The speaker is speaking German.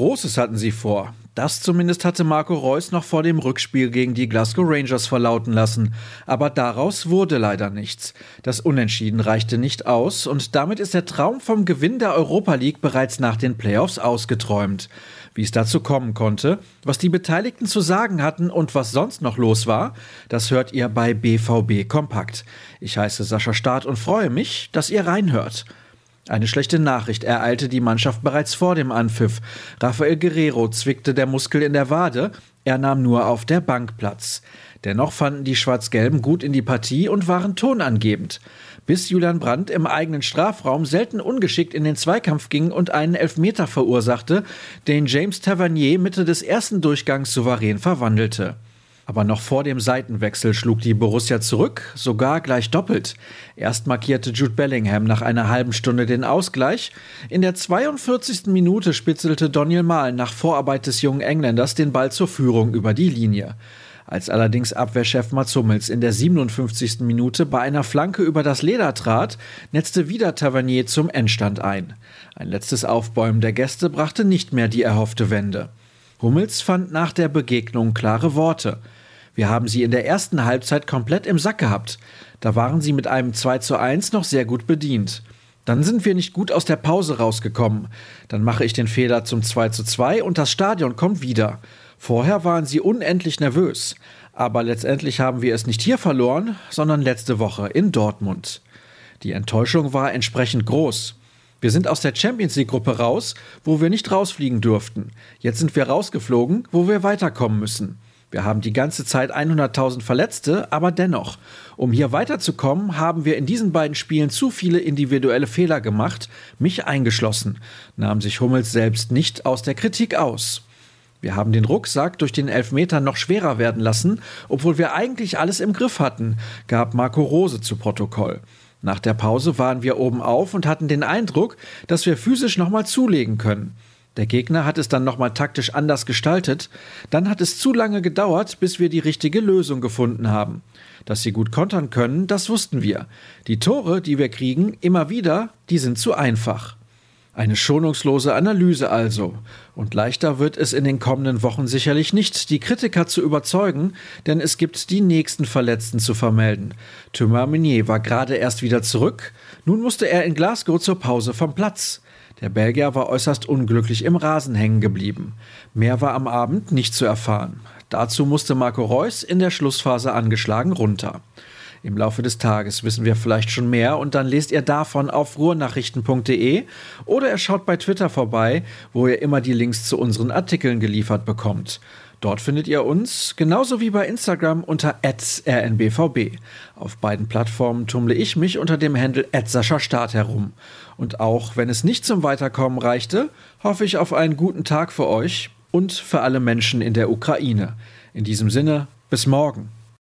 Großes hatten sie vor. Das zumindest hatte Marco Reus noch vor dem Rückspiel gegen die Glasgow Rangers verlauten lassen. Aber daraus wurde leider nichts. Das Unentschieden reichte nicht aus und damit ist der Traum vom Gewinn der Europa League bereits nach den Playoffs ausgeträumt. Wie es dazu kommen konnte, was die Beteiligten zu sagen hatten und was sonst noch los war, das hört ihr bei BVB Kompakt. Ich heiße Sascha Staat und freue mich, dass ihr reinhört. Eine schlechte Nachricht ereilte die Mannschaft bereits vor dem Anpfiff. Rafael Guerrero zwickte der Muskel in der Wade, er nahm nur auf der Bank Platz. Dennoch fanden die Schwarz-Gelben gut in die Partie und waren tonangebend. Bis Julian Brandt im eigenen Strafraum selten ungeschickt in den Zweikampf ging und einen Elfmeter verursachte, den James Tavernier Mitte des ersten Durchgangs souverän verwandelte. Aber noch vor dem Seitenwechsel schlug die Borussia zurück, sogar gleich doppelt. Erst markierte Jude Bellingham nach einer halben Stunde den Ausgleich. In der 42. Minute spitzelte Daniel Mahl nach Vorarbeit des jungen Engländers den Ball zur Führung über die Linie. Als allerdings Abwehrchef Mats Hummels in der 57. Minute bei einer Flanke über das Leder trat, netzte wieder Tavernier zum Endstand ein. Ein letztes Aufbäumen der Gäste brachte nicht mehr die erhoffte Wende. Hummels fand nach der Begegnung klare Worte. Wir haben sie in der ersten Halbzeit komplett im Sack gehabt. Da waren sie mit einem 2 zu 1 noch sehr gut bedient. Dann sind wir nicht gut aus der Pause rausgekommen. Dann mache ich den Fehler zum 2 zu 2 und das Stadion kommt wieder. Vorher waren sie unendlich nervös. Aber letztendlich haben wir es nicht hier verloren, sondern letzte Woche in Dortmund. Die Enttäuschung war entsprechend groß. Wir sind aus der Champions League Gruppe raus, wo wir nicht rausfliegen durften. Jetzt sind wir rausgeflogen, wo wir weiterkommen müssen. Wir haben die ganze Zeit 100.000 Verletzte, aber dennoch, um hier weiterzukommen, haben wir in diesen beiden Spielen zu viele individuelle Fehler gemacht, mich eingeschlossen, nahm sich Hummels selbst nicht aus der Kritik aus. Wir haben den Rucksack durch den Elfmeter noch schwerer werden lassen, obwohl wir eigentlich alles im Griff hatten, gab Marco Rose zu Protokoll. Nach der Pause waren wir oben auf und hatten den Eindruck, dass wir physisch nochmal zulegen können. Der Gegner hat es dann nochmal taktisch anders gestaltet. Dann hat es zu lange gedauert, bis wir die richtige Lösung gefunden haben. Dass sie gut kontern können, das wussten wir. Die Tore, die wir kriegen, immer wieder, die sind zu einfach. Eine schonungslose Analyse also. Und leichter wird es in den kommenden Wochen sicherlich nicht, die Kritiker zu überzeugen, denn es gibt die nächsten Verletzten zu vermelden. Thomas Meunier war gerade erst wieder zurück, nun musste er in Glasgow zur Pause vom Platz. Der Belgier war äußerst unglücklich im Rasen hängen geblieben. Mehr war am Abend nicht zu erfahren. Dazu musste Marco Reus in der Schlussphase angeschlagen runter. Im Laufe des Tages wissen wir vielleicht schon mehr und dann lest ihr davon auf ruhrnachrichten.de oder er schaut bei Twitter vorbei, wo ihr immer die Links zu unseren Artikeln geliefert bekommt. Dort findet ihr uns, genauso wie bei Instagram, unter rnbvb. Auf beiden Plattformen tummle ich mich unter dem Handel Start herum. Und auch wenn es nicht zum Weiterkommen reichte, hoffe ich auf einen guten Tag für euch und für alle Menschen in der Ukraine. In diesem Sinne, bis morgen.